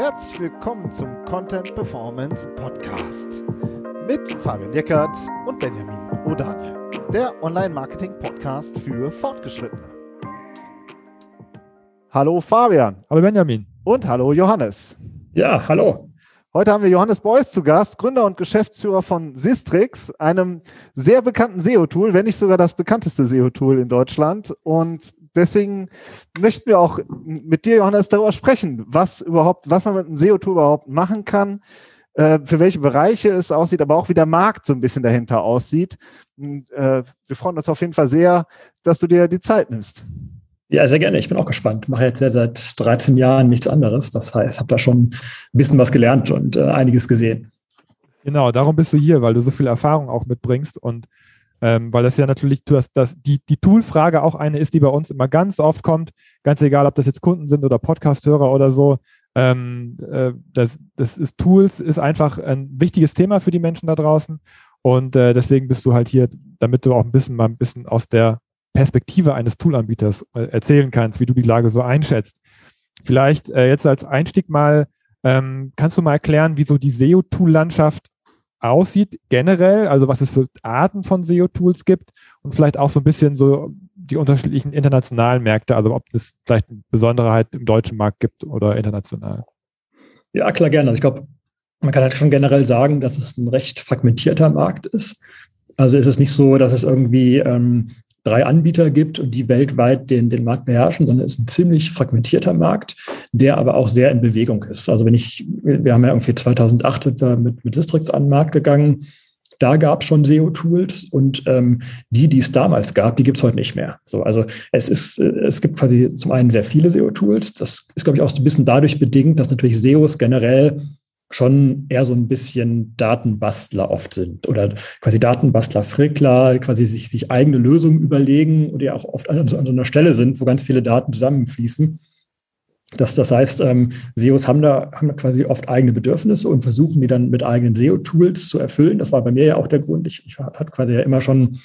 Herzlich willkommen zum Content Performance Podcast mit Fabian Jeckert und Benjamin O'Daniel, der Online-Marketing-Podcast für Fortgeschrittene. Hallo Fabian. Hallo Benjamin. Und hallo Johannes. Ja, hallo. Heute haben wir Johannes Beuys zu Gast, Gründer und Geschäftsführer von Sistrix, einem sehr bekannten SEO-Tool, wenn nicht sogar das bekannteste SEO-Tool in Deutschland. Und deswegen möchten wir auch mit dir, Johannes, darüber sprechen, was überhaupt, was man mit einem SEO-Tool überhaupt machen kann, äh, für welche Bereiche es aussieht, aber auch wie der Markt so ein bisschen dahinter aussieht. Und, äh, wir freuen uns auf jeden Fall sehr, dass du dir die Zeit nimmst. Ja, sehr gerne. Ich bin auch gespannt. Mache jetzt seit 13 Jahren nichts anderes. Das heißt, habe da schon ein bisschen was gelernt und äh, einiges gesehen. Genau, darum bist du hier, weil du so viel Erfahrung auch mitbringst und ähm, weil das ja natürlich, du hast das, die, die Tool-Frage auch eine ist, die bei uns immer ganz oft kommt, ganz egal, ob das jetzt Kunden sind oder Podcast-Hörer oder so. Ähm, äh, das, das ist Tools ist einfach ein wichtiges Thema für die Menschen da draußen. Und äh, deswegen bist du halt hier, damit du auch ein bisschen mal ein bisschen aus der Perspektive eines Toolanbieters äh, erzählen kannst, wie du die Lage so einschätzt. Vielleicht äh, jetzt als Einstieg mal, ähm, kannst du mal erklären, wie so die SEO-Tool-Landschaft aussieht generell, also was es für Arten von SEO-Tools gibt und vielleicht auch so ein bisschen so die unterschiedlichen internationalen Märkte, also ob es vielleicht eine Besonderheit im deutschen Markt gibt oder international. Ja, klar, gerne. Also ich glaube, man kann halt schon generell sagen, dass es ein recht fragmentierter Markt ist. Also ist es nicht so, dass es irgendwie ähm, drei Anbieter gibt und die weltweit den, den Markt beherrschen, sondern es ist ein ziemlich fragmentierter Markt, der aber auch sehr in Bewegung ist. Also wenn ich, wir haben ja irgendwie 2008 sind wir mit, mit Sistrix an den Markt gegangen, da gab es schon SEO-Tools und ähm, die, die es damals gab, die gibt es heute nicht mehr. So, also es ist, es gibt quasi zum einen sehr viele SEO-Tools. Das ist, glaube ich, auch so ein bisschen dadurch bedingt, dass natürlich SEOs generell schon eher so ein bisschen Datenbastler oft sind oder quasi Datenbastler, Frickler, quasi sich, sich eigene Lösungen überlegen und ja auch oft an so, an so einer Stelle sind, wo ganz viele Daten zusammenfließen. Das, das heißt, ähm, SEOs haben da, haben da quasi oft eigene Bedürfnisse und versuchen die dann mit eigenen SEO-Tools zu erfüllen. Das war bei mir ja auch der Grund. Ich, ich hatte quasi ja immer schon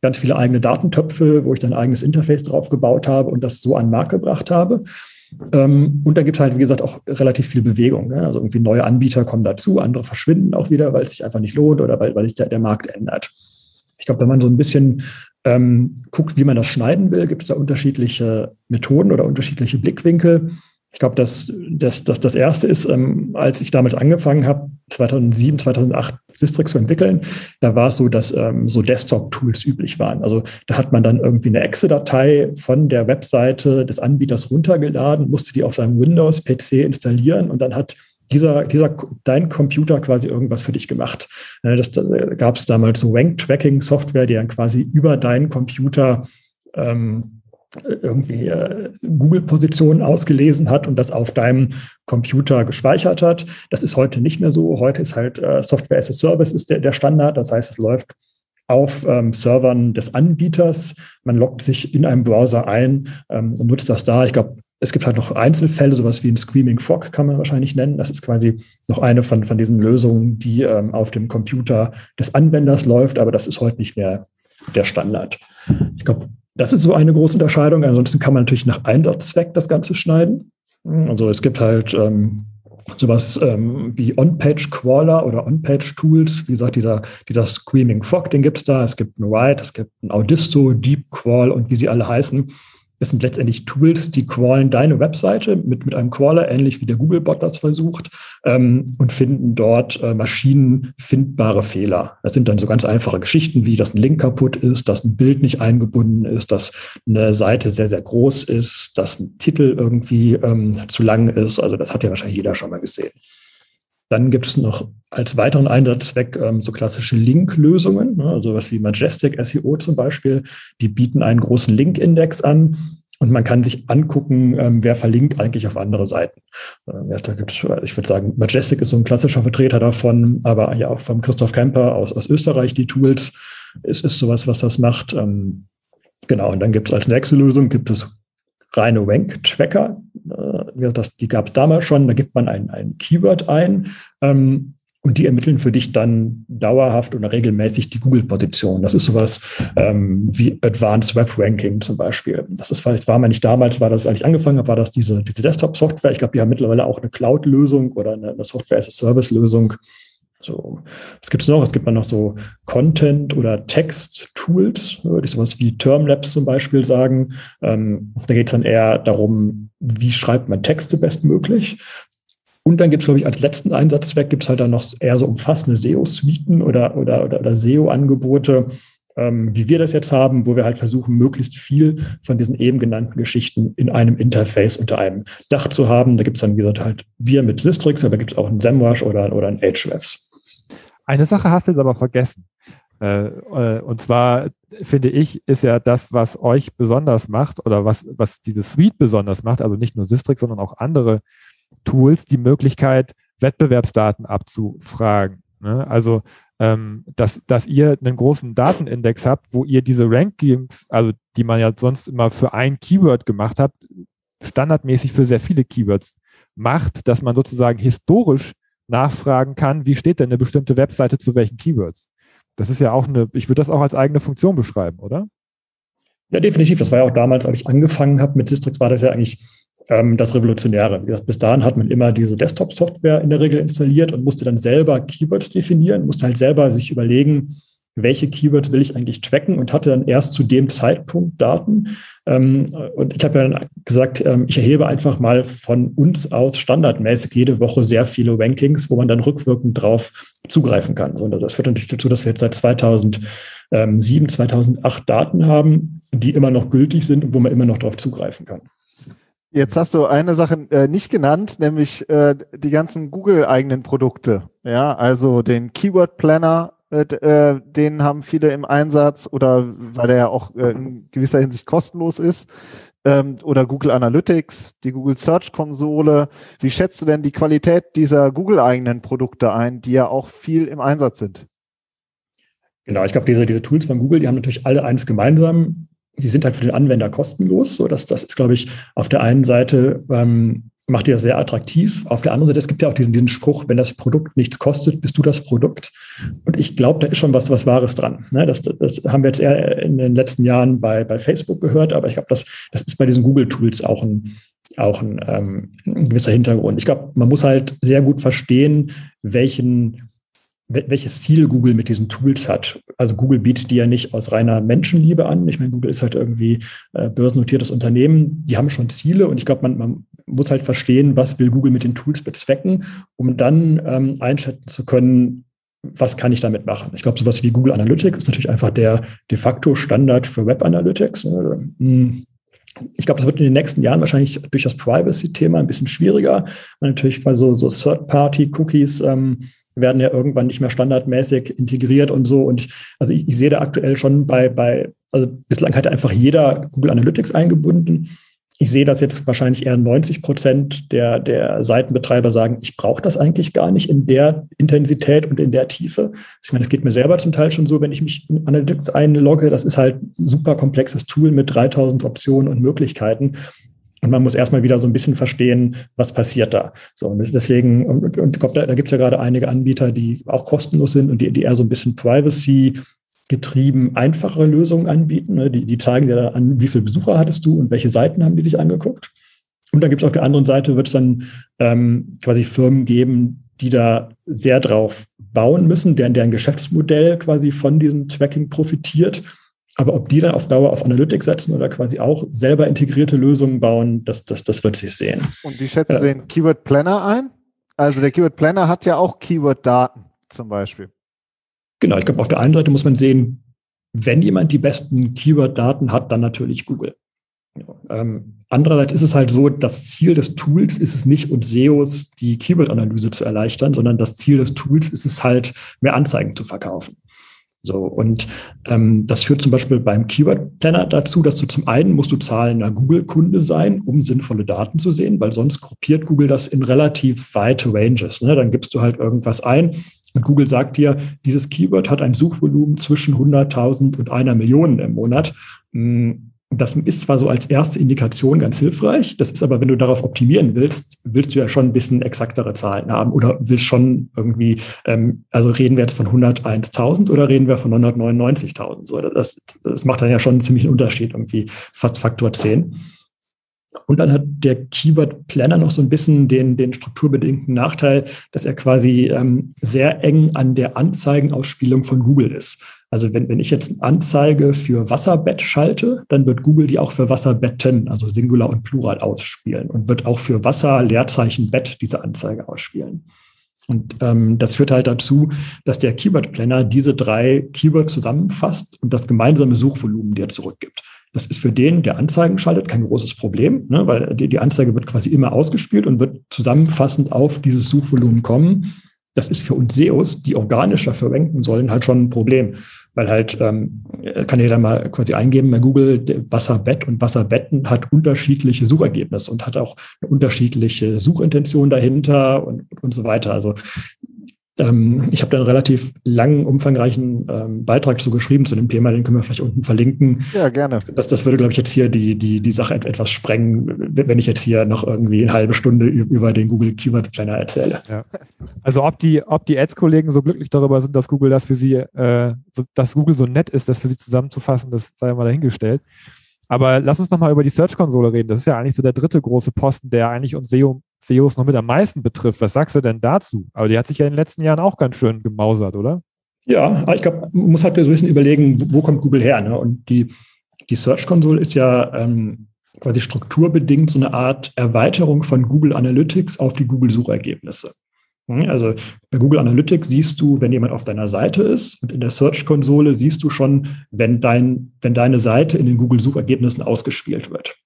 ganz viele eigene Datentöpfe, wo ich dann ein eigenes Interface drauf gebaut habe und das so an den Markt gebracht habe. Ähm, und da gibt es halt, wie gesagt, auch relativ viel Bewegung. Ne? Also irgendwie neue Anbieter kommen dazu, andere verschwinden auch wieder, weil es sich einfach nicht lohnt oder weil, weil sich der, der Markt ändert. Ich glaube, wenn man so ein bisschen ähm, guckt, wie man das schneiden will, gibt es da unterschiedliche Methoden oder unterschiedliche Blickwinkel. Ich glaube, dass, dass, dass das erste ist, ähm, als ich damit angefangen habe, 2007, 2008 Sistrix zu entwickeln, da war es so, dass ähm, so Desktop-Tools üblich waren. Also da hat man dann irgendwie eine Exe-Datei von der Webseite des Anbieters runtergeladen, musste die auf seinem Windows-PC installieren und dann hat dieser, dieser, dein Computer quasi irgendwas für dich gemacht. Äh, das, da gab es damals so Rank-Tracking-Software, die dann quasi über deinen Computer ähm, irgendwie äh, Google-Positionen ausgelesen hat und das auf deinem Computer gespeichert hat. Das ist heute nicht mehr so. Heute ist halt äh, Software as a Service ist der, der Standard. Das heißt, es läuft auf ähm, Servern des Anbieters. Man loggt sich in einem Browser ein ähm, und nutzt das da. Ich glaube, es gibt halt noch Einzelfälle, sowas wie ein Screaming Frog kann man wahrscheinlich nennen. Das ist quasi noch eine von, von diesen Lösungen, die ähm, auf dem Computer des Anwenders läuft, aber das ist heute nicht mehr der Standard. Ich glaube, das ist so eine große Unterscheidung. Ansonsten kann man natürlich nach Einsatzzweck das Ganze schneiden. Also es gibt halt ähm, sowas ähm, wie On-Page-Crawler oder On-Page-Tools. Wie gesagt, dieser, dieser Screaming Frog, den gibt es da. Es gibt einen Write, es gibt einen Audisto, Deep Crawl und wie sie alle heißen. Das sind letztendlich Tools, die crawlen deine Webseite mit, mit einem Crawler, ähnlich wie der Googlebot das versucht, ähm, und finden dort äh, maschinenfindbare Fehler. Das sind dann so ganz einfache Geschichten, wie dass ein Link kaputt ist, dass ein Bild nicht eingebunden ist, dass eine Seite sehr, sehr groß ist, dass ein Titel irgendwie ähm, zu lang ist. Also das hat ja wahrscheinlich jeder schon mal gesehen. Dann gibt es noch als weiteren Einsatzzweck ähm, so klassische Link-Lösungen, ne, also was wie Majestic SEO zum Beispiel. Die bieten einen großen Link-Index an und man kann sich angucken, ähm, wer verlinkt eigentlich auf andere Seiten. Äh, da gibt's, ich würde sagen, Majestic ist so ein klassischer Vertreter davon, aber ja auch vom Christoph Kemper aus, aus Österreich die Tools. Es ist sowas, was das macht. Ähm, genau, und dann gibt es als nächste Lösung gibt es reine Rank-Tracker. Äh, die gab es damals schon. Da gibt man ein, ein Keyword ein. Ähm, und die ermitteln für dich dann dauerhaft oder regelmäßig die Google-Position. Das ist sowas ähm, wie Advanced Web Ranking zum Beispiel. Das ist, das war man nicht damals, war das, als ich angefangen habe, war das diese, diese Desktop-Software. Ich glaube, die haben mittlerweile auch eine Cloud-Lösung oder eine, eine Software-as-a-Service-Lösung. So, was gibt es noch? Es gibt dann noch so Content- oder Text-Tools, würde ich sowas wie Termlabs zum Beispiel sagen. Ähm, da geht es dann eher darum, wie schreibt man Texte bestmöglich. Und dann gibt es, glaube ich, als letzten Einsatzzweck gibt es halt dann noch eher so umfassende SEO-Suiten oder, oder, oder, oder SEO-Angebote, ähm, wie wir das jetzt haben, wo wir halt versuchen, möglichst viel von diesen eben genannten Geschichten in einem Interface unter einem Dach zu haben. Da gibt es dann, wie gesagt, halt wir mit Sistrix, aber gibt es auch einen SEMrush oder, oder einen Ahrefs. Eine Sache hast du jetzt aber vergessen. Äh, äh, und zwar finde ich, ist ja das, was euch besonders macht oder was, was diese Suite besonders macht, also nicht nur Sistrix, sondern auch andere Tools, die Möglichkeit, Wettbewerbsdaten abzufragen. Ne? Also, ähm, dass, dass ihr einen großen Datenindex habt, wo ihr diese Rankings, also die man ja sonst immer für ein Keyword gemacht hat, standardmäßig für sehr viele Keywords macht, dass man sozusagen historisch nachfragen kann, wie steht denn eine bestimmte Webseite zu welchen Keywords. Das ist ja auch eine, ich würde das auch als eigene Funktion beschreiben, oder? Ja, definitiv. Das war ja auch damals, als ich angefangen habe mit Districts, war das ja eigentlich ähm, das Revolutionäre. Wie gesagt, bis dahin hat man immer diese Desktop-Software in der Regel installiert und musste dann selber Keywords definieren, musste halt selber sich überlegen, welche Keywords will ich eigentlich tracken und hatte dann erst zu dem Zeitpunkt Daten. Ähm, und ich habe ja dann gesagt, ähm, ich erhebe einfach mal von uns aus standardmäßig jede Woche sehr viele Rankings, wo man dann rückwirkend drauf zugreifen kann. Und das führt natürlich dazu, dass wir jetzt seit 2007, 2008 Daten haben, die immer noch gültig sind und wo man immer noch darauf zugreifen kann. Jetzt hast du eine Sache äh, nicht genannt, nämlich äh, die ganzen Google-eigenen Produkte. Ja, also den Keyword Planner, äh, äh, den haben viele im Einsatz oder weil der ja auch äh, in gewisser Hinsicht kostenlos ist. Ähm, oder Google Analytics, die Google Search Konsole. Wie schätzt du denn die Qualität dieser Google-eigenen Produkte ein, die ja auch viel im Einsatz sind? Genau, ich glaube, diese, diese Tools von Google, die haben natürlich alle eins gemeinsam die sind halt für den Anwender kostenlos. So, dass das ist, glaube ich, auf der einen Seite ähm, macht die das sehr attraktiv. Auf der anderen Seite, es gibt ja auch diesen, diesen Spruch, wenn das Produkt nichts kostet, bist du das Produkt. Und ich glaube, da ist schon was, was Wahres dran. Ne? Das, das haben wir jetzt eher in den letzten Jahren bei, bei Facebook gehört, aber ich glaube, das, das ist bei diesen Google-Tools auch ein, auch ein, ähm, ein gewisser Hintergrund. Ich glaube, man muss halt sehr gut verstehen, welchen welches Ziel Google mit diesen Tools hat. Also Google bietet die ja nicht aus reiner Menschenliebe an. Ich meine, Google ist halt irgendwie äh, börsennotiertes Unternehmen. Die haben schon Ziele und ich glaube, man, man muss halt verstehen, was will Google mit den Tools bezwecken, um dann ähm, einschätzen zu können, was kann ich damit machen? Ich glaube, sowas wie Google Analytics ist natürlich einfach der de facto Standard für Web Analytics. Hm. Ich glaube, das wird in den nächsten Jahren wahrscheinlich durch das Privacy-Thema ein bisschen schwieriger, natürlich bei so, so Third-Party-Cookies ähm, werden ja irgendwann nicht mehr standardmäßig integriert und so. Und ich, also ich, ich sehe da aktuell schon bei, bei, also bislang hat einfach jeder Google Analytics eingebunden. Ich sehe das jetzt wahrscheinlich eher 90 Prozent der, der Seitenbetreiber sagen, ich brauche das eigentlich gar nicht in der Intensität und in der Tiefe. Ich meine, es geht mir selber zum Teil schon so, wenn ich mich in Analytics einlogge. Das ist halt ein super komplexes Tool mit 3000 Optionen und Möglichkeiten. Und man muss erstmal wieder so ein bisschen verstehen, was passiert da. So, und deswegen, und, und ich glaube, da, da gibt es ja gerade einige Anbieter, die auch kostenlos sind und die, die eher so ein bisschen Privacy getrieben einfachere Lösungen anbieten. Ne? Die, die zeigen dir an, wie viele Besucher hattest du und welche Seiten haben die sich angeguckt. Und dann gibt es auf der anderen Seite, wird es dann ähm, quasi Firmen geben, die da sehr drauf bauen müssen, deren, deren Geschäftsmodell quasi von diesem Tracking profitiert aber ob die dann auf Dauer auf Analytics setzen oder quasi auch selber integrierte Lösungen bauen, das, das, das wird sich sehen. Und wie schätzt du den Keyword Planner ein? Also der Keyword Planner hat ja auch Keyword-Daten zum Beispiel. Genau, ich glaube, auf der einen Seite muss man sehen, wenn jemand die besten Keyword-Daten hat, dann natürlich Google. Ähm, andererseits ist es halt so, das Ziel des Tools ist es nicht, uns SEOs die Keyword-Analyse zu erleichtern, sondern das Ziel des Tools ist es halt, mehr Anzeigen zu verkaufen. So, und ähm, das führt zum Beispiel beim Keyword Planner dazu, dass du zum einen musst du zahlender Google-Kunde sein, um sinnvolle Daten zu sehen, weil sonst gruppiert Google das in relativ weite Ranges. Ne? Dann gibst du halt irgendwas ein und Google sagt dir, dieses Keyword hat ein Suchvolumen zwischen 100.000 und einer Million im Monat. Hm, Das ist zwar so als erste Indikation ganz hilfreich, das ist aber, wenn du darauf optimieren willst, willst du ja schon ein bisschen exaktere Zahlen haben oder willst schon irgendwie, ähm, also reden wir jetzt von 101.000 oder reden wir von 199.000? So, das, das macht dann ja schon einen ziemlichen Unterschied, irgendwie fast Faktor 10. Und dann hat der Keyword Planner noch so ein bisschen den, den strukturbedingten Nachteil, dass er quasi ähm, sehr eng an der Anzeigenausspielung von Google ist. Also wenn, wenn ich jetzt eine Anzeige für Wasserbett schalte, dann wird Google die auch für Wasserbetten, also Singular und Plural ausspielen und wird auch für Wasser, Leerzeichen, Bett diese Anzeige ausspielen. Und ähm, das führt halt dazu, dass der Keyword Planner diese drei Keywords zusammenfasst und das gemeinsame Suchvolumen dir zurückgibt. Das ist für den, der Anzeigen schaltet, kein großes Problem, ne, weil die, die Anzeige wird quasi immer ausgespielt und wird zusammenfassend auf dieses Suchvolumen kommen. Das ist für uns SEOs, die organischer verwenden sollen, halt schon ein Problem. Weil halt, ähm, kann jeder mal quasi eingeben bei Google, Wasserbett und Wasserbetten hat unterschiedliche Suchergebnisse und hat auch eine unterschiedliche Suchintention dahinter und, und so weiter. Also ähm, ich habe da einen relativ langen, umfangreichen ähm, Beitrag zu geschrieben zu dem Thema, den können wir vielleicht unten verlinken. Ja, gerne. Das, das würde, glaube ich, jetzt hier die, die, die Sache etwas sprengen, wenn ich jetzt hier noch irgendwie eine halbe Stunde über den Google Keyword Planner erzähle. Ja. Also ob die, ob die Ads-Kollegen so glücklich darüber sind, dass Google das für sie, äh, so, dass Google so nett ist, das für sie zusammenzufassen, das sei mal dahingestellt. Aber lass uns nochmal über die Search-Konsole reden. Das ist ja eigentlich so der dritte große Posten, der eigentlich uns SEO CEOs noch mit am meisten betrifft. Was sagst du denn dazu? Aber die hat sich ja in den letzten Jahren auch ganz schön gemausert, oder? Ja, ich glaube, man muss halt so ein bisschen überlegen, wo, wo kommt Google her? Ne? Und die, die Search Console ist ja ähm, quasi strukturbedingt so eine Art Erweiterung von Google Analytics auf die Google Suchergebnisse. Hm, also bei Google Analytics siehst du, wenn jemand auf deiner Seite ist und in der Search-Konsole siehst du schon, wenn, dein, wenn deine Seite in den Google-Suchergebnissen ausgespielt wird.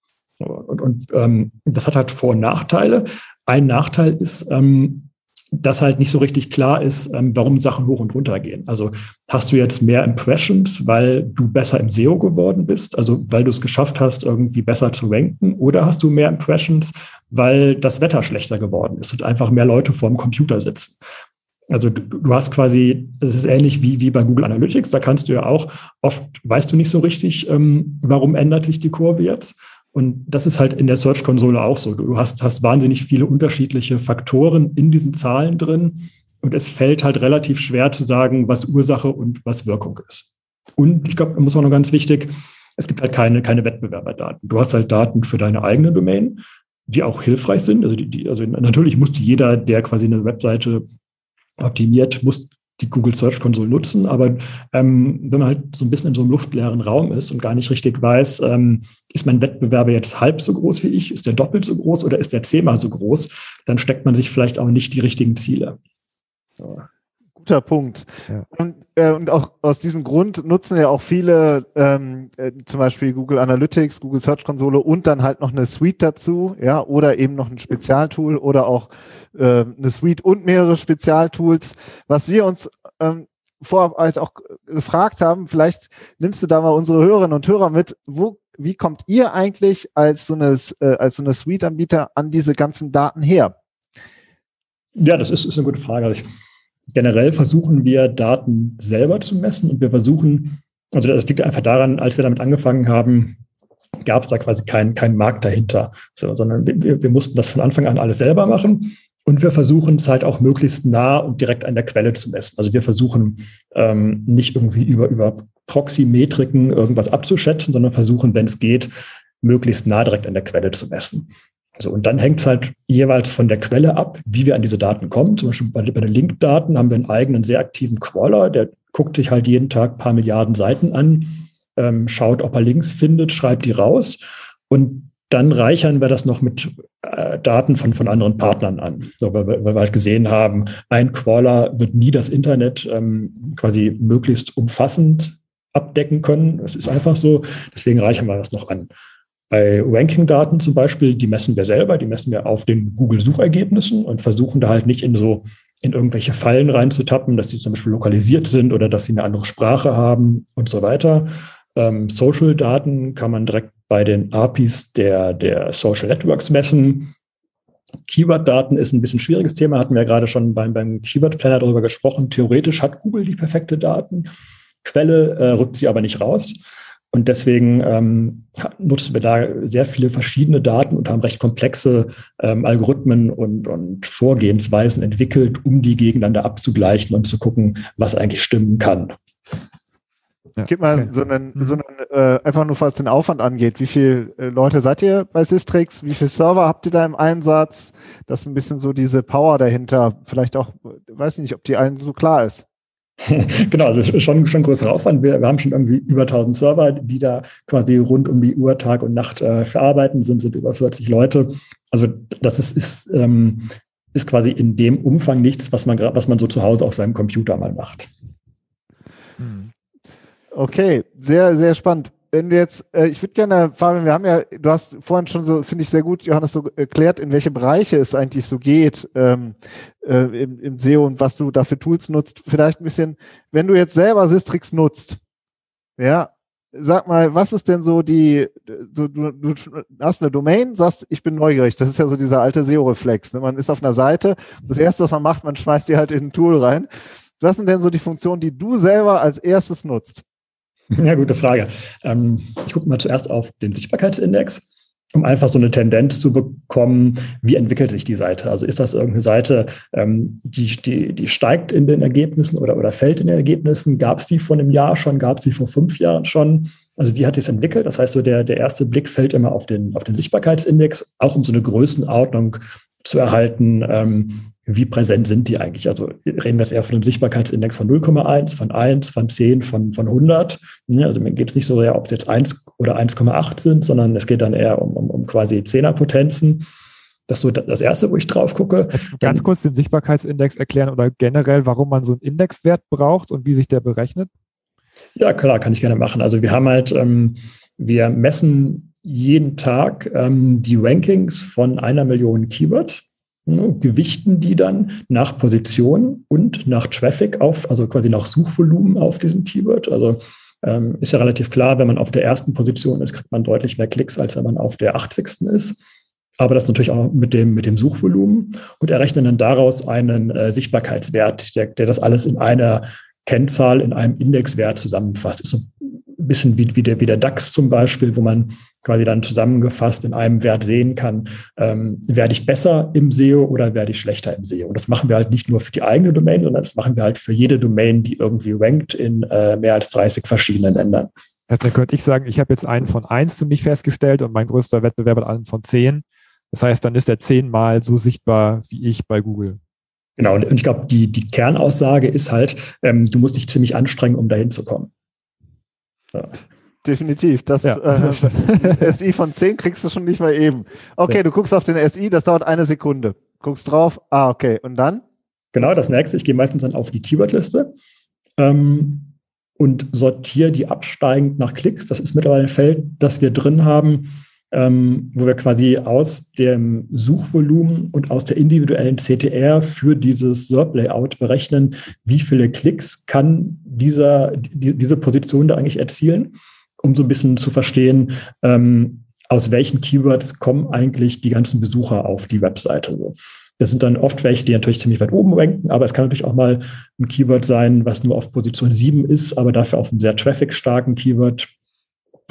Und, ähm, das hat halt Vor- und Nachteile. Ein Nachteil ist, ähm, dass halt nicht so richtig klar ist, ähm, warum Sachen hoch und runter gehen. Also hast du jetzt mehr Impressions, weil du besser im SEO geworden bist, also weil du es geschafft hast, irgendwie besser zu ranken, oder hast du mehr Impressions, weil das Wetter schlechter geworden ist und einfach mehr Leute vor dem Computer sitzen. Also du, du hast quasi, es ist ähnlich wie, wie bei Google Analytics, da kannst du ja auch, oft weißt du nicht so richtig, ähm, warum ändert sich die Kurve jetzt. Und das ist halt in der Search-Konsole auch so. Du hast, hast wahnsinnig viele unterschiedliche Faktoren in diesen Zahlen drin. Und es fällt halt relativ schwer zu sagen, was Ursache und was Wirkung ist. Und ich glaube, da muss auch noch ganz wichtig, es gibt halt keine, keine Wettbewerberdaten. Du hast halt Daten für deine eigene Domain, die auch hilfreich sind. Also, die, die, also natürlich muss jeder, der quasi eine Webseite optimiert, muss die Google Search Console nutzen. Aber ähm, wenn man halt so ein bisschen in so einem luftleeren Raum ist und gar nicht richtig weiß, ähm, ist mein Wettbewerber jetzt halb so groß wie ich, ist der doppelt so groß oder ist der zehnmal so groß, dann steckt man sich vielleicht auch nicht die richtigen Ziele. So. Guter Punkt. Ja. Und, äh, und auch aus diesem Grund nutzen ja auch viele ähm, äh, zum Beispiel Google Analytics, Google Search Konsole und dann halt noch eine Suite dazu, ja, oder eben noch ein Spezialtool oder auch äh, eine Suite und mehrere Spezialtools. Was wir uns ähm, vorab halt auch gefragt haben, vielleicht nimmst du da mal unsere Hörerinnen und Hörer mit, wo, wie kommt ihr eigentlich als so eine, äh, als so eine Suite-Anbieter an diese ganzen Daten her? Ja, das ist, ist eine gute Frage. Also ich generell versuchen wir Daten selber zu messen und wir versuchen, also das liegt einfach daran, als wir damit angefangen haben, gab es da quasi keinen kein Markt dahinter, so, sondern wir, wir mussten das von Anfang an alles selber machen. Und wir versuchen es halt auch möglichst nah und direkt an der Quelle zu messen. Also wir versuchen ähm, nicht irgendwie über, über Proxy-Metriken irgendwas abzuschätzen, sondern versuchen, wenn es geht, möglichst nah direkt an der Quelle zu messen. So, und dann hängt es halt jeweils von der Quelle ab, wie wir an diese Daten kommen. Zum Beispiel bei, bei den Link-Daten haben wir einen eigenen, sehr aktiven Crawler, der guckt sich halt jeden Tag ein paar Milliarden Seiten an, ähm, schaut, ob er Links findet, schreibt die raus und dann reichern wir das noch mit äh, Daten von, von anderen Partnern an. So, weil, weil, wir halt gesehen haben, ein Crawler wird nie das Internet ähm, quasi möglichst umfassend abdecken können. Das ist einfach so. Deswegen reichern wir das noch an. Bei Ranking-Daten zum Beispiel, die messen wir selber, die messen wir auf den Google-Suchergebnissen und versuchen da halt nicht in so in irgendwelche Fallen reinzutappen, dass sie zum Beispiel lokalisiert sind oder dass sie eine andere Sprache haben und so weiter. Ähm, Social-Daten kann man direkt bei den APIs der, der Social Networks messen. Keyword-Daten ist ein bisschen schwieriges Thema, hatten wir ja gerade schon beim, beim Keyword-Planner darüber gesprochen. Theoretisch hat Google die perfekte Daten. Quelle äh, rückt sie aber nicht raus. Und deswegen ähm, nutzen wir da sehr viele verschiedene Daten und haben recht komplexe ähm, Algorithmen und, und Vorgehensweisen entwickelt, um die gegeneinander abzugleichen und zu gucken, was eigentlich stimmen kann. Ja, Gib mal okay. so einen, mhm. so einen äh, einfach nur was den Aufwand angeht. Wie viele äh, Leute seid ihr bei Systrix? Wie viele Server habt ihr da im Einsatz? Das ist ein bisschen so diese Power dahinter. Vielleicht auch, weiß nicht, ob die allen so klar ist. genau, also schon, schon größerer Aufwand. Wir, wir, haben schon irgendwie über 1000 Server, die da quasi rund um die Uhr Tag und Nacht äh, verarbeiten, sind, sind über 40 Leute. Also das ist, ist, ähm, ist quasi in dem Umfang nichts, was man, was man so zu Hause auf seinem Computer mal macht. Hm. Okay, sehr, sehr spannend wenn du jetzt, äh, ich würde gerne, Fabian, wir haben ja, du hast vorhin schon so, finde ich sehr gut, Johannes, so erklärt, in welche Bereiche es eigentlich so geht ähm, äh, im, im SEO und was du dafür Tools nutzt. Vielleicht ein bisschen, wenn du jetzt selber Sistrix nutzt, ja, sag mal, was ist denn so die, so, du, du hast eine Domain, sagst, ich bin neugierig. Das ist ja so dieser alte SEO-Reflex. Ne? Man ist auf einer Seite, das erste, was man macht, man schmeißt die halt in ein Tool rein. Was sind denn so die Funktionen, die du selber als erstes nutzt? Ja, gute Frage. Ähm, ich gucke mal zuerst auf den Sichtbarkeitsindex, um einfach so eine Tendenz zu bekommen, wie entwickelt sich die Seite. Also ist das irgendeine Seite, ähm, die, die, die steigt in den Ergebnissen oder, oder fällt in den Ergebnissen? Gab es die vor einem Jahr schon? Gab es die vor fünf Jahren schon? Also wie hat es entwickelt? Das heißt, so der, der erste Blick fällt immer auf den, auf den Sichtbarkeitsindex, auch um so eine Größenordnung zu erhalten. Ähm, wie präsent sind die eigentlich? Also reden wir jetzt eher von einem Sichtbarkeitsindex von 0,1, von 1, von 10, von, von 100. Ne, also mir geht es nicht so sehr, ob es jetzt 1 oder 1,8 sind, sondern es geht dann eher um, um, um quasi Zehnerpotenzen. Das ist so das Erste, wo ich drauf gucke. Ganz kurz den Sichtbarkeitsindex erklären oder generell, warum man so einen Indexwert braucht und wie sich der berechnet? Ja, klar, kann ich gerne machen. Also wir haben halt, ähm, wir messen jeden Tag ähm, die Rankings von einer Million Keywords Ne, gewichten die dann nach Position und nach Traffic auf, also quasi nach Suchvolumen auf diesem Keyword. Also ähm, ist ja relativ klar, wenn man auf der ersten Position ist, kriegt man deutlich mehr Klicks, als wenn man auf der 80. ist. Aber das natürlich auch mit dem, mit dem Suchvolumen und errechnen dann daraus einen äh, Sichtbarkeitswert, der, der das alles in einer Kennzahl, in einem Indexwert zusammenfasst. Ist so ein bisschen wie, wie, der, wie der DAX zum Beispiel, wo man quasi dann zusammengefasst in einem Wert sehen kann, ähm, werde ich besser im SEO oder werde ich schlechter im SEO. Und das machen wir halt nicht nur für die eigene Domain, sondern das machen wir halt für jede Domain, die irgendwie rankt in äh, mehr als 30 verschiedenen Ländern. Dann könnte ich sagen, ich habe jetzt einen von eins für mich festgestellt und mein größter Wettbewerber hat einen von zehn. Das heißt, dann ist er zehnmal so sichtbar wie ich bei Google. Genau, und ich glaube, die, die Kernaussage ist halt, ähm, du musst dich ziemlich anstrengen, um dahin zu kommen. Ja. Definitiv. Das ja. äh, SI von 10 kriegst du schon nicht mal eben. Okay, ja. du guckst auf den SI, das dauert eine Sekunde. Guckst drauf, ah, okay. Und dann? Genau, das nächste, ich gehe meistens dann auf die Keywordliste ähm, und sortiere die absteigend nach Klicks. Das ist mittlerweile ein Feld, das wir drin haben, ähm, wo wir quasi aus dem Suchvolumen und aus der individuellen CTR für dieses SERP-Layout berechnen, wie viele Klicks kann dieser, die, diese Position da eigentlich erzielen um so ein bisschen zu verstehen, ähm, aus welchen Keywords kommen eigentlich die ganzen Besucher auf die Webseite. Das sind dann oft welche, die natürlich ziemlich weit oben ranken, aber es kann natürlich auch mal ein Keyword sein, was nur auf Position 7 ist, aber dafür auf einem sehr traffic-starken Keyword.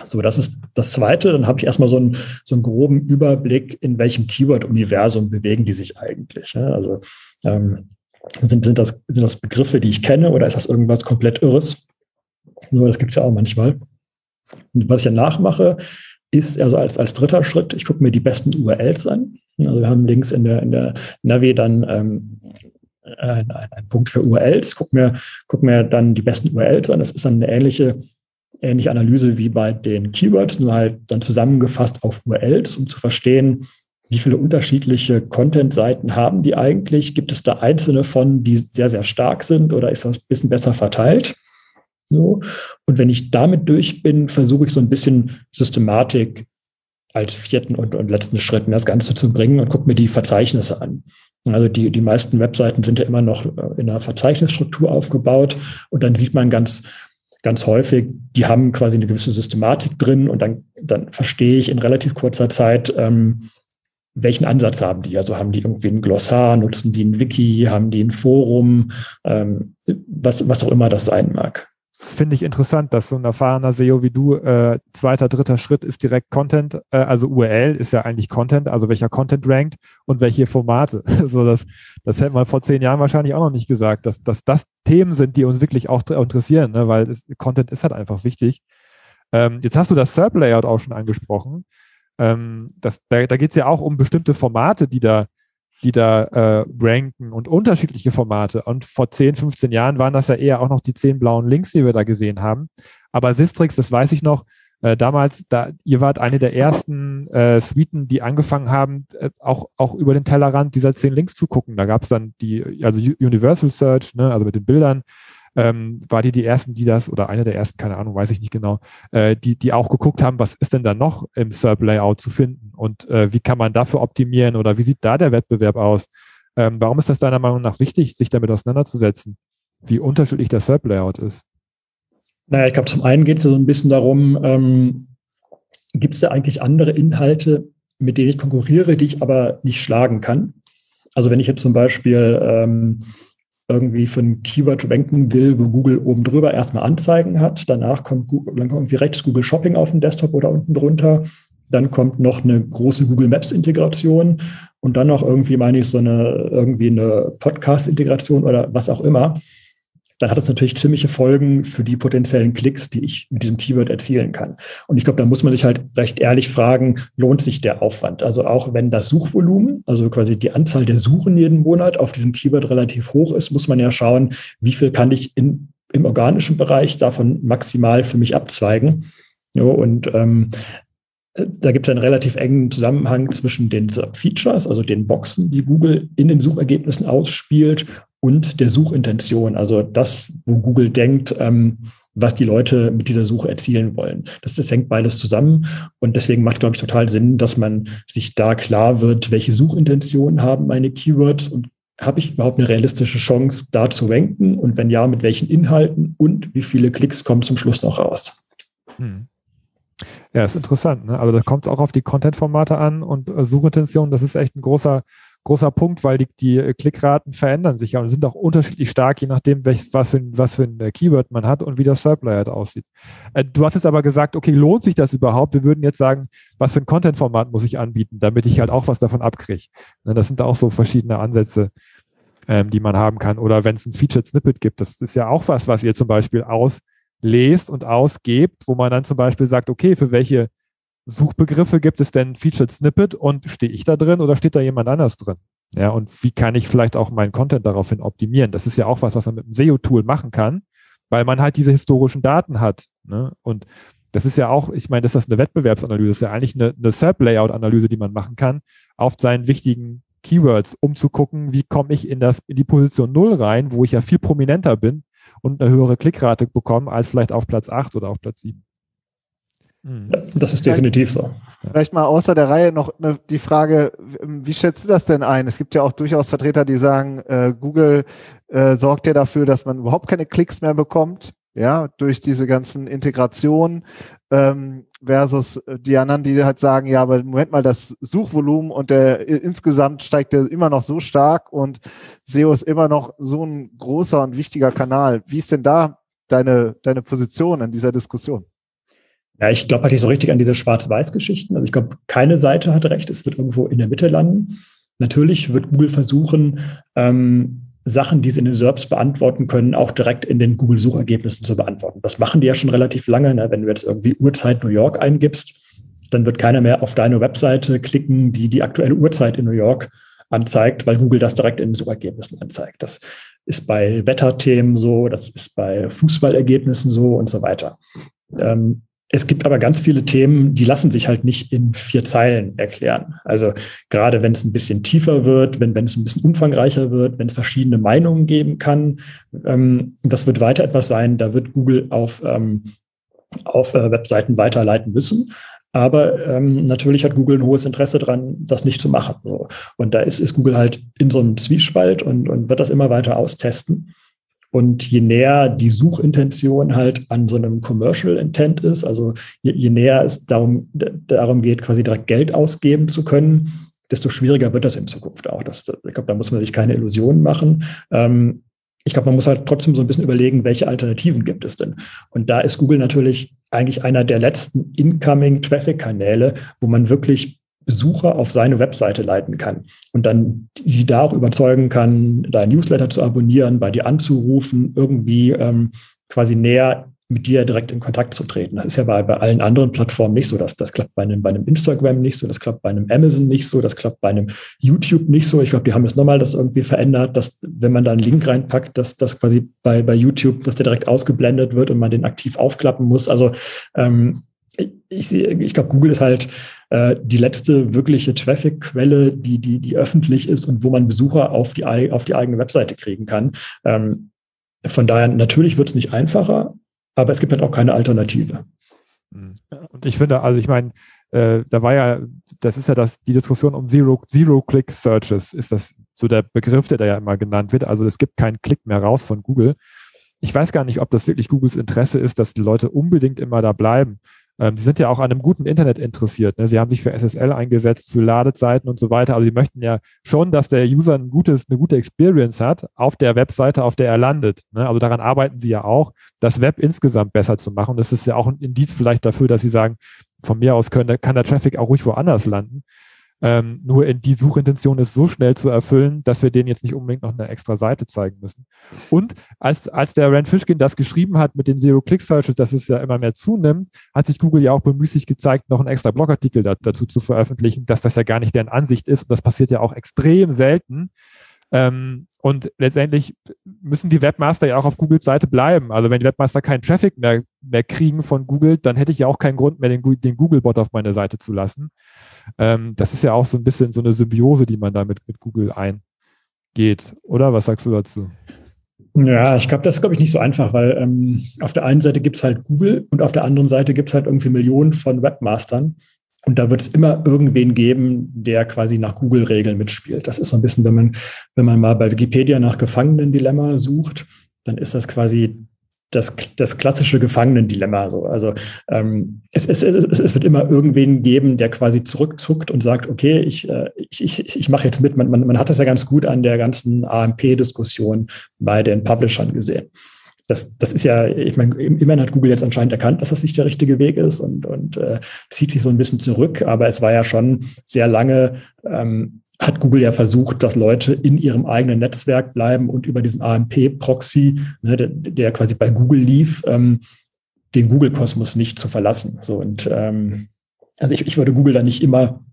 So, das ist das Zweite. Dann habe ich erstmal so einen, so einen groben Überblick, in welchem Keyword-Universum bewegen die sich eigentlich. Also ähm, sind, sind, das, sind das Begriffe, die ich kenne oder ist das irgendwas komplett Irres? So, das gibt es ja auch manchmal. Und was ich ja nachmache, ist also als, als dritter Schritt, ich gucke mir die besten URLs an. Also wir haben links in der, in der Navi dann ähm, ein, ein Punkt für URLs, guck mir, guck mir dann die besten URLs an. Das ist dann eine ähnliche, ähnliche Analyse wie bei den Keywords, nur halt dann zusammengefasst auf URLs, um zu verstehen, wie viele unterschiedliche Content-Seiten haben die eigentlich? Gibt es da einzelne von, die sehr, sehr stark sind oder ist das ein bisschen besser verteilt? So. Und wenn ich damit durch bin, versuche ich so ein bisschen Systematik als vierten und, und letzten Schritt in das Ganze zu bringen und gucke mir die Verzeichnisse an. Also die, die meisten Webseiten sind ja immer noch äh, in einer Verzeichnisstruktur aufgebaut und dann sieht man ganz, ganz häufig, die haben quasi eine gewisse Systematik drin und dann, dann verstehe ich in relativ kurzer Zeit, ähm, welchen Ansatz haben die? Also haben die irgendwie ein Glossar, nutzen die ein Wiki, haben die ein Forum, ähm, was, was auch immer das sein mag. Finde ich interessant, dass so ein erfahrener SEO wie du, äh, zweiter, dritter Schritt ist direkt Content, äh, also URL ist ja eigentlich Content, also welcher Content rankt und welche Formate. so das, das hätte man vor zehn Jahren wahrscheinlich auch noch nicht gesagt, dass, dass das Themen sind, die uns wirklich auch interessieren, ne? weil das, Content ist halt einfach wichtig. Ähm, jetzt hast du das SERP-Layout auch schon angesprochen. Ähm, das, da da geht es ja auch um bestimmte Formate, die da die da äh, ranken und unterschiedliche Formate. Und vor 10, 15 Jahren waren das ja eher auch noch die zehn blauen Links, die wir da gesehen haben. Aber Sistrix, das weiß ich noch, äh, damals, da, ihr wart eine der ersten äh, Suiten, die angefangen haben, äh, auch, auch über den Tellerrand dieser zehn Links zu gucken. Da gab es dann die, also Universal Search, ne, also mit den Bildern, ähm, war die die ersten, die das, oder eine der ersten, keine Ahnung, weiß ich nicht genau, äh, die, die auch geguckt haben, was ist denn da noch im SERP-Layout zu finden und äh, wie kann man dafür optimieren oder wie sieht da der Wettbewerb aus? Ähm, warum ist das deiner Meinung nach wichtig, sich damit auseinanderzusetzen, wie unterschiedlich der SERP-Layout ist? Naja, ich glaube, zum einen geht es so ein bisschen darum, ähm, gibt es da eigentlich andere Inhalte, mit denen ich konkurriere, die ich aber nicht schlagen kann? Also wenn ich jetzt zum Beispiel ähm, irgendwie für ein Keyword ranken will, wo Google oben drüber erstmal Anzeigen hat. Danach kommt, Google, dann kommt irgendwie rechts Google Shopping auf dem Desktop oder unten drunter. Dann kommt noch eine große Google Maps Integration und dann noch irgendwie, meine ich, so eine, irgendwie eine Podcast Integration oder was auch immer dann hat es natürlich ziemliche Folgen für die potenziellen Klicks, die ich mit diesem Keyword erzielen kann. Und ich glaube, da muss man sich halt recht ehrlich fragen, lohnt sich der Aufwand? Also auch wenn das Suchvolumen, also quasi die Anzahl der Suchen jeden Monat auf diesem Keyword relativ hoch ist, muss man ja schauen, wie viel kann ich in, im organischen Bereich davon maximal für mich abzweigen. Ja, und ähm, da gibt es einen relativ engen Zusammenhang zwischen den Features, also den Boxen, die Google in den Suchergebnissen ausspielt, und der Suchintention, also das, wo Google denkt, ähm, was die Leute mit dieser Suche erzielen wollen. Das, das hängt beides zusammen und deswegen macht, glaube ich, total Sinn, dass man sich da klar wird, welche Suchintentionen haben meine Keywords und habe ich überhaupt eine realistische Chance, da zu ranken und wenn ja, mit welchen Inhalten und wie viele Klicks kommen zum Schluss noch raus. Hm. Ja, ist interessant. Ne? Also da kommt es auch auf die Content-Formate an und äh, Suchintention, das ist echt ein großer großer Punkt, weil die, die äh, Klickraten verändern sich ja und sind auch unterschiedlich stark, je nachdem, welch, was, für ein, was für ein äh, Keyword man hat und wie das Sublayer aussieht. Äh, du hast jetzt aber gesagt, okay, lohnt sich das überhaupt? Wir würden jetzt sagen, was für ein Content-Format muss ich anbieten, damit ich halt auch was davon abkriege. Ne, das sind auch so verschiedene Ansätze, ähm, die man haben kann. Oder wenn es ein Featured Snippet gibt, das ist ja auch was, was ihr zum Beispiel auslest und ausgebt, wo man dann zum Beispiel sagt, okay, für welche Suchbegriffe gibt es denn Featured Snippet und stehe ich da drin oder steht da jemand anders drin? Ja, und wie kann ich vielleicht auch meinen Content daraufhin optimieren? Das ist ja auch was, was man mit einem SEO-Tool machen kann, weil man halt diese historischen Daten hat. Ne? Und das ist ja auch, ich meine, das ist eine Wettbewerbsanalyse, das ist ja eigentlich eine, eine SERP-Layout-Analyse, die man machen kann, auf seinen wichtigen Keywords, um zu gucken, wie komme ich in, das, in die Position 0 rein, wo ich ja viel prominenter bin und eine höhere Klickrate bekomme als vielleicht auf Platz 8 oder auf Platz 7. Mhm. Das ist definitiv so. Vielleicht mal außer der Reihe noch ne, die Frage, wie schätzt du das denn ein? Es gibt ja auch durchaus Vertreter, die sagen, äh, Google äh, sorgt ja dafür, dass man überhaupt keine Klicks mehr bekommt, ja, durch diese ganzen Integrationen ähm, versus die anderen, die halt sagen, ja, aber Moment mal, das Suchvolumen und der insgesamt steigt ja immer noch so stark und SEO ist immer noch so ein großer und wichtiger Kanal. Wie ist denn da deine, deine Position in dieser Diskussion? Ja, ich glaube halt nicht so richtig an diese Schwarz-Weiß-Geschichten. Also ich glaube, keine Seite hat recht. Es wird irgendwo in der Mitte landen. Natürlich wird Google versuchen, ähm, Sachen, die sie in den SERPs beantworten können, auch direkt in den Google-Suchergebnissen zu beantworten. Das machen die ja schon relativ lange. Ne? Wenn du jetzt irgendwie Uhrzeit New York eingibst, dann wird keiner mehr auf deine Webseite klicken, die die aktuelle Uhrzeit in New York anzeigt, weil Google das direkt in den Suchergebnissen anzeigt. Das ist bei Wetterthemen so, das ist bei Fußballergebnissen so und so weiter. Ähm, es gibt aber ganz viele Themen, die lassen sich halt nicht in vier Zeilen erklären. Also gerade wenn es ein bisschen tiefer wird, wenn, wenn es ein bisschen umfangreicher wird, wenn es verschiedene Meinungen geben kann, ähm, das wird weiter etwas sein, da wird Google auf, ähm, auf äh, Webseiten weiterleiten müssen. Aber ähm, natürlich hat Google ein hohes Interesse daran, das nicht zu machen. So. Und da ist, ist Google halt in so einem Zwiespalt und, und wird das immer weiter austesten. Und je näher die Suchintention halt an so einem Commercial Intent ist, also je, je näher es darum, darum geht, quasi direkt Geld ausgeben zu können, desto schwieriger wird das in Zukunft auch. Das, ich glaube, da muss man sich keine Illusionen machen. Ähm, ich glaube, man muss halt trotzdem so ein bisschen überlegen, welche Alternativen gibt es denn? Und da ist Google natürlich eigentlich einer der letzten incoming Traffic-Kanäle, wo man wirklich Besucher auf seine Webseite leiten kann und dann die da auch überzeugen kann, dein Newsletter zu abonnieren, bei dir anzurufen, irgendwie ähm, quasi näher mit dir direkt in Kontakt zu treten. Das ist ja bei, bei allen anderen Plattformen nicht so. Das, das klappt bei einem, bei einem Instagram nicht so, das klappt bei einem Amazon nicht so, das klappt bei einem YouTube nicht so. Ich glaube, die haben jetzt nochmal das irgendwie verändert, dass wenn man da einen Link reinpackt, dass das quasi bei, bei YouTube, dass der direkt ausgeblendet wird und man den aktiv aufklappen muss. Also ähm, ich, ich glaube, Google ist halt äh, die letzte wirkliche Traffic-Quelle, die, die, die öffentlich ist und wo man Besucher auf die, auf die eigene Webseite kriegen kann. Ähm, von daher, natürlich wird es nicht einfacher, aber es gibt halt auch keine Alternative. Mhm. Und ich finde, also ich meine, äh, da war ja, das ist ja das, die Diskussion um Zero-Click-Searches, Zero ist das so der Begriff, der da ja immer genannt wird. Also es gibt keinen Klick mehr raus von Google. Ich weiß gar nicht, ob das wirklich Googles Interesse ist, dass die Leute unbedingt immer da bleiben. Ähm, sie sind ja auch an einem guten Internet interessiert. Ne? Sie haben sich für SSL eingesetzt, für Ladezeiten und so weiter. Also sie möchten ja schon, dass der User ein gutes, eine gute Experience hat auf der Webseite, auf der er landet. Ne? Also daran arbeiten sie ja auch, das Web insgesamt besser zu machen. Das ist ja auch ein Indiz vielleicht dafür, dass sie sagen, von mir aus können, kann der Traffic auch ruhig woanders landen. Ähm, nur in die Suchintention ist so schnell zu erfüllen, dass wir denen jetzt nicht unbedingt noch eine extra Seite zeigen müssen. Und als, als der Rand Fishkin das geschrieben hat mit den Zero-Click-Searches, dass es ja immer mehr zunimmt, hat sich Google ja auch bemüßigt gezeigt, noch einen extra Blogartikel da, dazu zu veröffentlichen, dass das ja gar nicht deren Ansicht ist. Und das passiert ja auch extrem selten. Ähm, und letztendlich müssen die Webmaster ja auch auf Googles Seite bleiben. Also wenn die Webmaster keinen Traffic mehr, mehr kriegen von Google, dann hätte ich ja auch keinen Grund mehr, den, den Google-Bot auf meine Seite zu lassen. Ähm, das ist ja auch so ein bisschen so eine Symbiose, die man da mit, mit Google eingeht. Oder was sagst du dazu? Ja, ich glaube, das ist, glaube ich, nicht so einfach, weil ähm, auf der einen Seite gibt es halt Google und auf der anderen Seite gibt es halt irgendwie Millionen von Webmastern. Und da wird es immer irgendwen geben, der quasi nach Google-Regeln mitspielt. Das ist so ein bisschen, wenn man, wenn man mal bei Wikipedia nach Gefangenendilemma sucht, dann ist das quasi das, das klassische Gefangenendilemma. So. Also ähm, es, es, es, es wird immer irgendwen geben, der quasi zurückzuckt und sagt, okay, ich, äh, ich, ich, ich mache jetzt mit. Man, man, man hat das ja ganz gut an der ganzen AMP-Diskussion bei den Publishern gesehen. Das, das ist ja, ich meine, immerhin hat Google jetzt anscheinend erkannt, dass das nicht der richtige Weg ist und, und äh, zieht sich so ein bisschen zurück. Aber es war ja schon sehr lange ähm, hat Google ja versucht, dass Leute in ihrem eigenen Netzwerk bleiben und über diesen AMP-Proxy, ne, der, der, quasi bei Google lief, ähm, den Google-Kosmos nicht zu verlassen. So und ähm, also ich, ich würde Google da nicht immer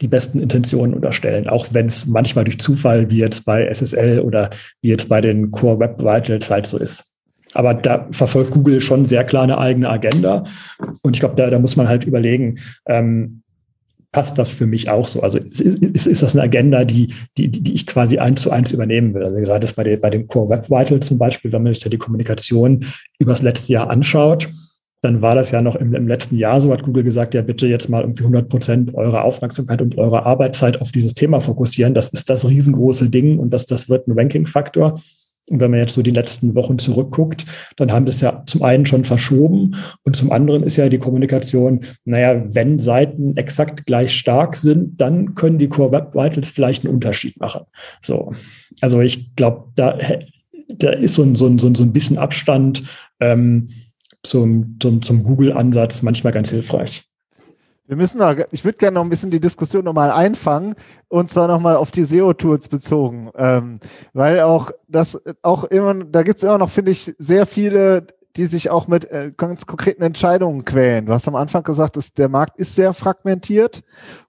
die besten Intentionen unterstellen, auch wenn es manchmal durch Zufall, wie jetzt bei SSL oder wie jetzt bei den Core Web Vitals halt so ist. Aber da verfolgt Google schon sehr klar eine eigene Agenda. Und ich glaube, da, da muss man halt überlegen, ähm, passt das für mich auch so. Also ist, ist, ist das eine Agenda, die, die, die ich quasi eins zu eins übernehmen will. Also gerade bei, den, bei dem Core Web Vital zum Beispiel, wenn man sich da die Kommunikation über das letzte Jahr anschaut, dann war das ja noch im, im letzten Jahr so, hat Google gesagt, ja bitte jetzt mal irgendwie 100 Prozent eurer Aufmerksamkeit und eurer Arbeitszeit auf dieses Thema fokussieren. Das ist das riesengroße Ding und das, das wird ein Ranking-Faktor. Und wenn man jetzt so die letzten Wochen zurückguckt, dann haben das ja zum einen schon verschoben und zum anderen ist ja die Kommunikation, naja, wenn Seiten exakt gleich stark sind, dann können die Core Web Vitals vielleicht einen Unterschied machen. So. Also ich glaube, da, da ist so ein, so ein, so ein bisschen Abstand ähm, zum, zum, zum Google-Ansatz manchmal ganz hilfreich. Wir müssen noch, ich würde gerne noch ein bisschen die Diskussion nochmal einfangen und zwar nochmal auf die SEO-Tools bezogen, ähm, weil auch das auch immer, da gibt es immer noch, finde ich, sehr viele, die sich auch mit äh, ganz konkreten Entscheidungen quälen. Du hast am Anfang gesagt, dass der Markt ist sehr fragmentiert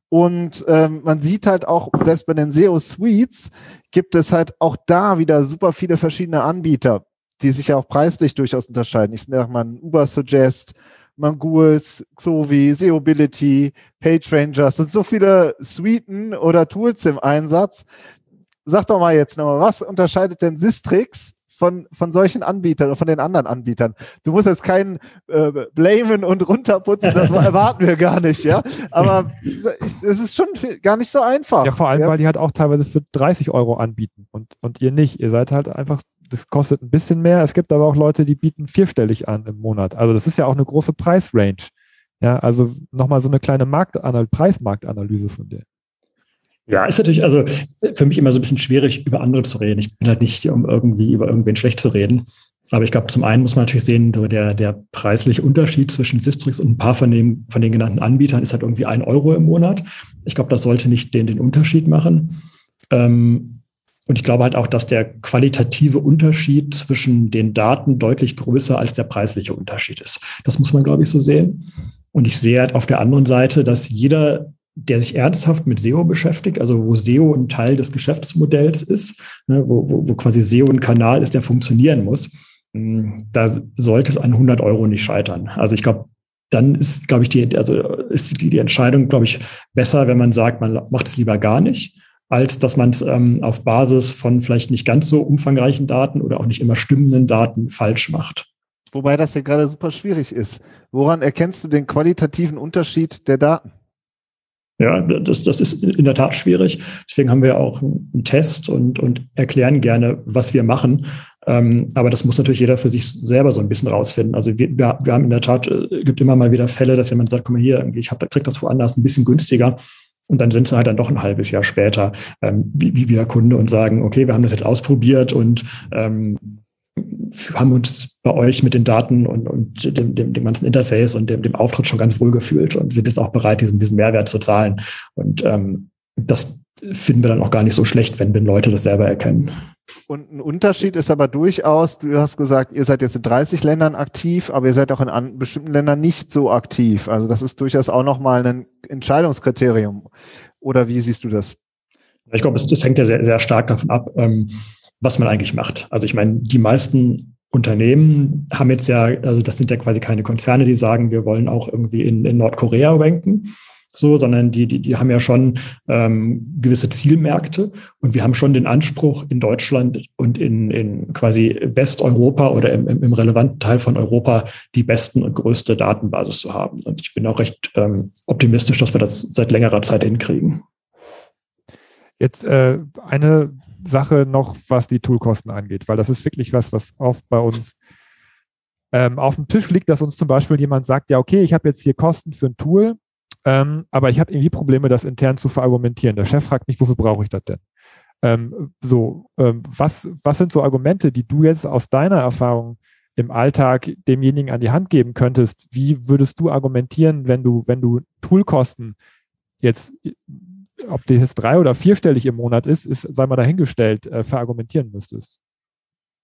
und ähm, man sieht halt auch, selbst bei den SEO-Suites gibt es halt auch da wieder super viele verschiedene Anbieter, die sich ja auch preislich durchaus unterscheiden. Ich sage mal Uber Suggest, Manguls, Xovi, Seobility, PageRangers, sind so viele Suiten oder Tools im Einsatz. Sag doch mal jetzt nochmal, was unterscheidet denn Sistrix von, von solchen Anbietern oder von den anderen Anbietern. Du musst jetzt keinen äh, blamen und runterputzen, das erwarten wir gar nicht, ja. Aber es ist schon viel, gar nicht so einfach. Ja, vor allem, ja? weil die halt auch teilweise für 30 Euro anbieten und, und ihr nicht. Ihr seid halt einfach das kostet ein bisschen mehr. Es gibt aber auch Leute, die bieten vierstellig an im Monat. Also das ist ja auch eine große Preisrange. Ja, also nochmal so eine kleine Marktanalyse, Preismarktanalyse von der. Ja, ist natürlich, also für mich immer so ein bisschen schwierig, über andere zu reden. Ich bin halt nicht, um irgendwie über irgendwen schlecht zu reden. Aber ich glaube, zum einen muss man natürlich sehen, so der, der preisliche Unterschied zwischen Sistrix und ein paar von, dem, von den genannten Anbietern ist halt irgendwie ein Euro im Monat. Ich glaube, das sollte nicht den, den Unterschied machen. Ähm, und ich glaube halt auch, dass der qualitative Unterschied zwischen den Daten deutlich größer als der preisliche Unterschied ist. Das muss man, glaube ich, so sehen. Und ich sehe halt auf der anderen Seite, dass jeder der sich ernsthaft mit SEO beschäftigt, also wo SEO ein Teil des Geschäftsmodells ist, ne, wo, wo, wo quasi SEO ein Kanal ist, der funktionieren muss, hm, da sollte es an 100 Euro nicht scheitern. Also ich glaube, dann ist, glaube ich, die, also ist die, die Entscheidung, glaube ich, besser, wenn man sagt, man macht es lieber gar nicht, als dass man es ähm, auf Basis von vielleicht nicht ganz so umfangreichen Daten oder auch nicht immer stimmenden Daten falsch macht. Wobei das ja gerade super schwierig ist. Woran erkennst du den qualitativen Unterschied der Daten? Ja, das, das ist in der Tat schwierig. Deswegen haben wir auch einen Test und, und erklären gerne, was wir machen. Ähm, aber das muss natürlich jeder für sich selber so ein bisschen rausfinden. Also wir, wir, haben in der Tat, äh, gibt immer mal wieder Fälle, dass jemand sagt, komm mal hier, ich hab, krieg das woanders ein bisschen günstiger. Und dann sind sie halt dann doch ein halbes Jahr später ähm, wie, wie wieder Kunde und sagen, okay, wir haben das jetzt ausprobiert und ähm, haben uns bei euch mit den Daten und, und dem, dem, dem ganzen Interface und dem, dem Auftritt schon ganz wohl gefühlt und sind jetzt auch bereit, diesen, diesen Mehrwert zu zahlen. Und ähm, das finden wir dann auch gar nicht so schlecht, wenn, wenn Leute das selber erkennen. Und ein Unterschied ist aber durchaus, du hast gesagt, ihr seid jetzt in 30 Ländern aktiv, aber ihr seid auch in bestimmten Ländern nicht so aktiv. Also das ist durchaus auch nochmal ein Entscheidungskriterium. Oder wie siehst du das? Ich glaube, das hängt ja sehr, sehr stark davon ab, ähm, was man eigentlich macht. Also ich meine, die meisten Unternehmen haben jetzt ja, also das sind ja quasi keine Konzerne, die sagen, wir wollen auch irgendwie in, in Nordkorea ranken, so, sondern die, die, die haben ja schon ähm, gewisse Zielmärkte und wir haben schon den Anspruch, in Deutschland und in, in quasi Westeuropa oder im, im relevanten Teil von Europa die besten und größte Datenbasis zu haben. Und ich bin auch recht ähm, optimistisch, dass wir das seit längerer Zeit hinkriegen. Jetzt äh, eine Sache noch, was die Toolkosten angeht, weil das ist wirklich was, was oft bei uns ähm, auf dem Tisch liegt, dass uns zum Beispiel jemand sagt, ja, okay, ich habe jetzt hier Kosten für ein Tool, ähm, aber ich habe irgendwie Probleme, das intern zu verargumentieren. Der Chef fragt mich, wofür brauche ich das denn? Ähm, so, ähm, was, was sind so Argumente, die du jetzt aus deiner Erfahrung im Alltag demjenigen an die Hand geben könntest? Wie würdest du argumentieren, wenn du, wenn du Toolkosten jetzt ob das jetzt drei- oder vierstellig im Monat ist, ist, sei mal dahingestellt, äh, verargumentieren müsstest.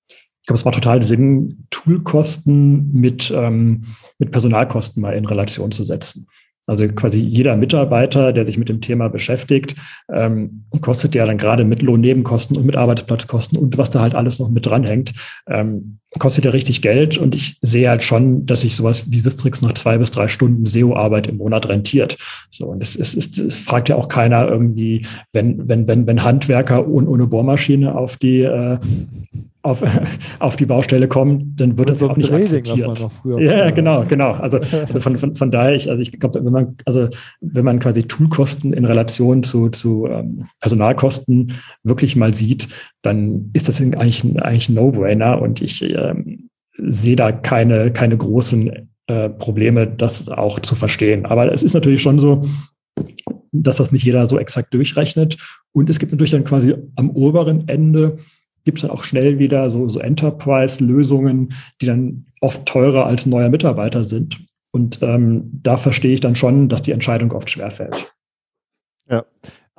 Ich glaube, es macht total Sinn, Toolkosten mit, ähm, mit Personalkosten mal in Relation zu setzen. Also quasi jeder Mitarbeiter, der sich mit dem Thema beschäftigt, ähm, kostet ja dann gerade mit Lohnnebenkosten und mit Arbeitsplatzkosten und was da halt alles noch mit dranhängt, ähm, kostet ja richtig Geld. Und ich sehe halt schon, dass sich sowas wie Sistrix nach zwei bis drei Stunden SEO-Arbeit im Monat rentiert. So, und es, es, es, es fragt ja auch keiner irgendwie, wenn, wenn, wenn, wenn Handwerker ohne, ohne Bohrmaschine auf die, äh, auf, auf die Baustelle kommen, dann wird das so auch nicht Trading, akzeptiert. ja, genau, genau. Also, also von, von, von daher, ich, also ich glaube, wenn man, also wenn man quasi Toolkosten in Relation zu, zu ähm, Personalkosten wirklich mal sieht, dann ist das eigentlich, ein, eigentlich ein No-Brainer und ich ähm, sehe da keine, keine großen äh, Probleme, das auch zu verstehen. Aber es ist natürlich schon so, dass das nicht jeder so exakt durchrechnet. Und es gibt natürlich dann quasi am oberen Ende gibt es dann auch schnell wieder so, so Enterprise-Lösungen, die dann oft teurer als neuer Mitarbeiter sind. Und ähm, da verstehe ich dann schon, dass die Entscheidung oft schwerfällt. Ja,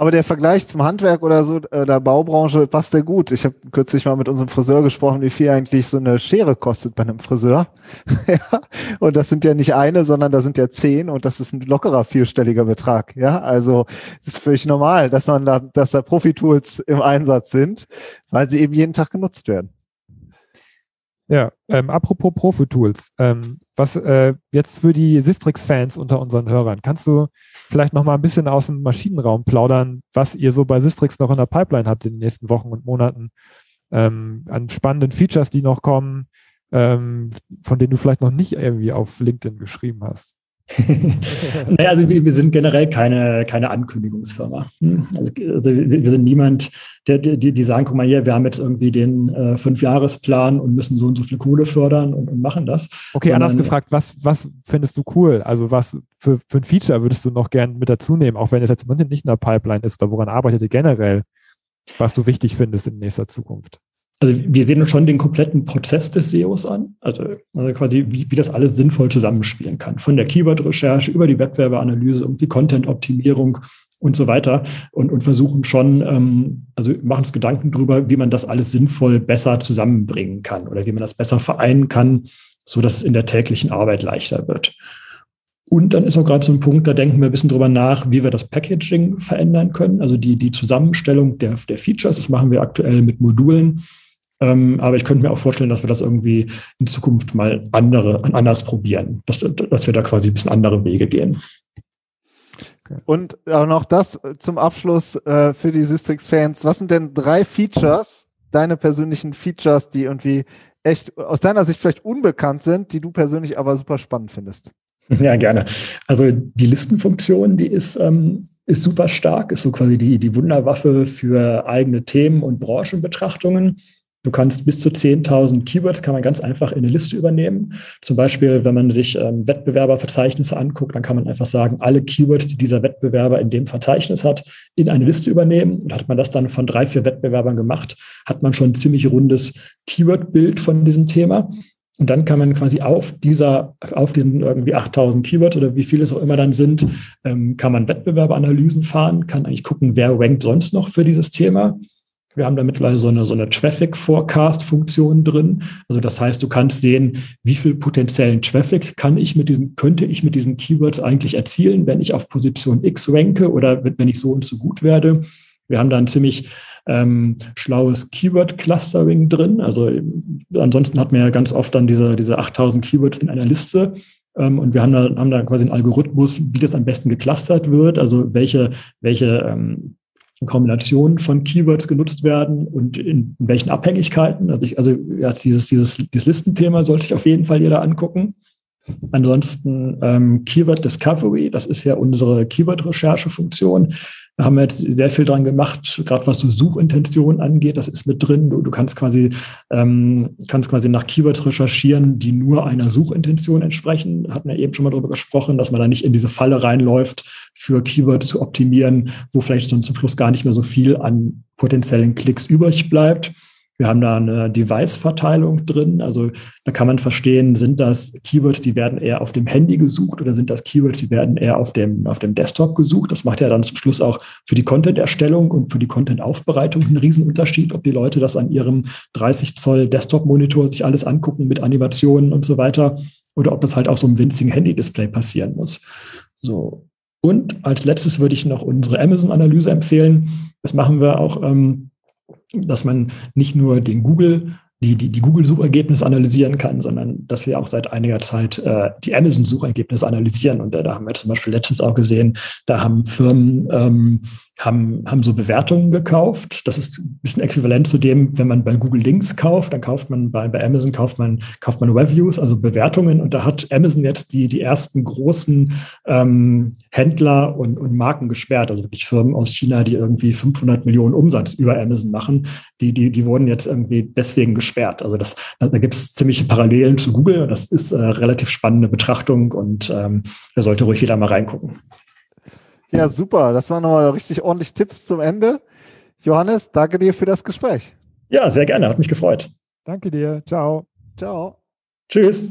aber der Vergleich zum Handwerk oder so, äh, der Baubranche passt sehr gut. Ich habe kürzlich mal mit unserem Friseur gesprochen, wie viel eigentlich so eine Schere kostet bei einem Friseur. ja, und das sind ja nicht eine, sondern da sind ja zehn und das ist ein lockerer vierstelliger Betrag. Ja, also es ist völlig normal, dass man da, dass da Profi-Tools im Einsatz sind, weil sie eben jeden Tag genutzt werden. Ja, ähm, apropos Profi-Tools, ähm, was äh, jetzt für die Sistrix-Fans unter unseren Hörern, kannst du vielleicht noch mal ein bisschen aus dem Maschinenraum plaudern, was ihr so bei Sistrix noch in der Pipeline habt in den nächsten Wochen und Monaten ähm, an spannenden Features, die noch kommen, ähm, von denen du vielleicht noch nicht irgendwie auf LinkedIn geschrieben hast? naja, also wir, wir, sind generell keine, keine Ankündigungsfirma. Hm? Also, also wir, sind niemand, der, die, die sagen, guck mal hier, wir haben jetzt irgendwie den äh, Fünfjahresplan und müssen so und so viel Kohle fördern und, und machen das. Okay, Sondern, anders gefragt, was, was findest du cool? Also was für, für ein Feature würdest du noch gern mit dazu nehmen, auch wenn es jetzt nicht in der Pipeline ist oder woran arbeitet ihr generell, was du wichtig findest in nächster Zukunft? Also wir sehen uns schon den kompletten Prozess des SEOs an, also, also quasi wie, wie das alles sinnvoll zusammenspielen kann. Von der Keyword-Recherche über die Wettbewerberanalyse, irgendwie Content-Optimierung und so weiter und, und versuchen schon, ähm, also machen uns Gedanken darüber, wie man das alles sinnvoll besser zusammenbringen kann oder wie man das besser vereinen kann, so dass es in der täglichen Arbeit leichter wird. Und dann ist auch gerade so ein Punkt, da denken wir ein bisschen drüber nach, wie wir das Packaging verändern können, also die, die Zusammenstellung der, der Features. Das machen wir aktuell mit Modulen ähm, aber ich könnte mir auch vorstellen, dass wir das irgendwie in Zukunft mal andere, anders probieren, dass, dass wir da quasi ein bisschen andere Wege gehen. Und auch noch das zum Abschluss äh, für die Sistrix-Fans. Was sind denn drei Features, deine persönlichen Features, die irgendwie echt aus deiner Sicht vielleicht unbekannt sind, die du persönlich aber super spannend findest? Ja, gerne. Also die Listenfunktion, die ist, ähm, ist super stark, ist so quasi die, die Wunderwaffe für eigene Themen und Branchenbetrachtungen. Du kannst bis zu 10.000 Keywords kann man ganz einfach in eine Liste übernehmen. Zum Beispiel, wenn man sich ähm, Wettbewerberverzeichnisse anguckt, dann kann man einfach sagen, alle Keywords, die dieser Wettbewerber in dem Verzeichnis hat, in eine Liste übernehmen. Und hat man das dann von drei, vier Wettbewerbern gemacht, hat man schon ein ziemlich rundes Keyword-Bild von diesem Thema. Und dann kann man quasi auf dieser, auf diesen irgendwie 8000 Keywords oder wie viele es auch immer dann sind, ähm, kann man Wettbewerberanalysen fahren, kann eigentlich gucken, wer rankt sonst noch für dieses Thema wir haben da mittlerweile so eine, so eine Traffic Forecast Funktion drin. Also das heißt, du kannst sehen, wie viel potenziellen Traffic kann ich mit diesen, könnte ich mit diesen Keywords eigentlich erzielen, wenn ich auf Position X ranke oder wenn ich so und so gut werde. Wir haben da ein ziemlich ähm, schlaues Keyword Clustering drin. Also ansonsten hat man ja ganz oft dann diese, diese 8000 Keywords in einer Liste. Ähm, und wir haben da, haben da quasi einen Algorithmus, wie das am besten geclustert wird, also welche, welche ähm, Kombinationen von Keywords genutzt werden und in, welchen Abhängigkeiten. Also, ich, also ja, dieses, dieses, dieses Listenthema sollte sich auf jeden Fall jeder angucken. Ansonsten ähm, Keyword Discovery, das ist ja unsere Keyword-Recherche-Funktion. Da haben wir jetzt sehr viel dran gemacht, gerade was so Suchintention angeht, das ist mit drin. Du, du kannst quasi ähm, kannst quasi nach Keywords recherchieren, die nur einer Suchintention entsprechen. Hatten wir eben schon mal darüber gesprochen, dass man da nicht in diese Falle reinläuft, für Keywords zu optimieren, wo vielleicht so zum Schluss gar nicht mehr so viel an potenziellen Klicks übrig bleibt. Wir haben da eine Device-Verteilung drin. Also da kann man verstehen, sind das Keywords, die werden eher auf dem Handy gesucht oder sind das Keywords, die werden eher auf dem, auf dem Desktop gesucht. Das macht ja dann zum Schluss auch für die Content-Erstellung und für die Content-Aufbereitung einen Riesenunterschied, ob die Leute das an ihrem 30 Zoll Desktop-Monitor sich alles angucken mit Animationen und so weiter oder ob das halt auf so einem winzigen Handy-Display passieren muss. So. Und als letztes würde ich noch unsere Amazon-Analyse empfehlen. Das machen wir auch ähm, dass man nicht nur den Google die, die, die Google-Suchergebnisse analysieren kann, sondern dass wir auch seit einiger Zeit äh, die Amazon-Suchergebnisse analysieren. Und äh, da haben wir zum Beispiel letztens auch gesehen, da haben Firmen ähm, haben, haben so Bewertungen gekauft. Das ist ein bisschen äquivalent zu dem, wenn man bei Google Links kauft, dann kauft man bei, bei Amazon kauft man, kauft man Reviews, also Bewertungen. Und da hat Amazon jetzt die, die ersten großen ähm, Händler und, und Marken gesperrt, also wirklich Firmen aus China, die irgendwie 500 Millionen Umsatz über Amazon machen, die, die, die wurden jetzt irgendwie deswegen gesperrt. Also das, da gibt es ziemliche Parallelen zu Google das ist äh, relativ spannende Betrachtung und ähm, da sollte ruhig jeder mal reingucken. Ja, super. Das waren nochmal richtig ordentlich Tipps zum Ende. Johannes, danke dir für das Gespräch. Ja, sehr gerne. Hat mich gefreut. Danke dir. Ciao. Ciao. Tschüss.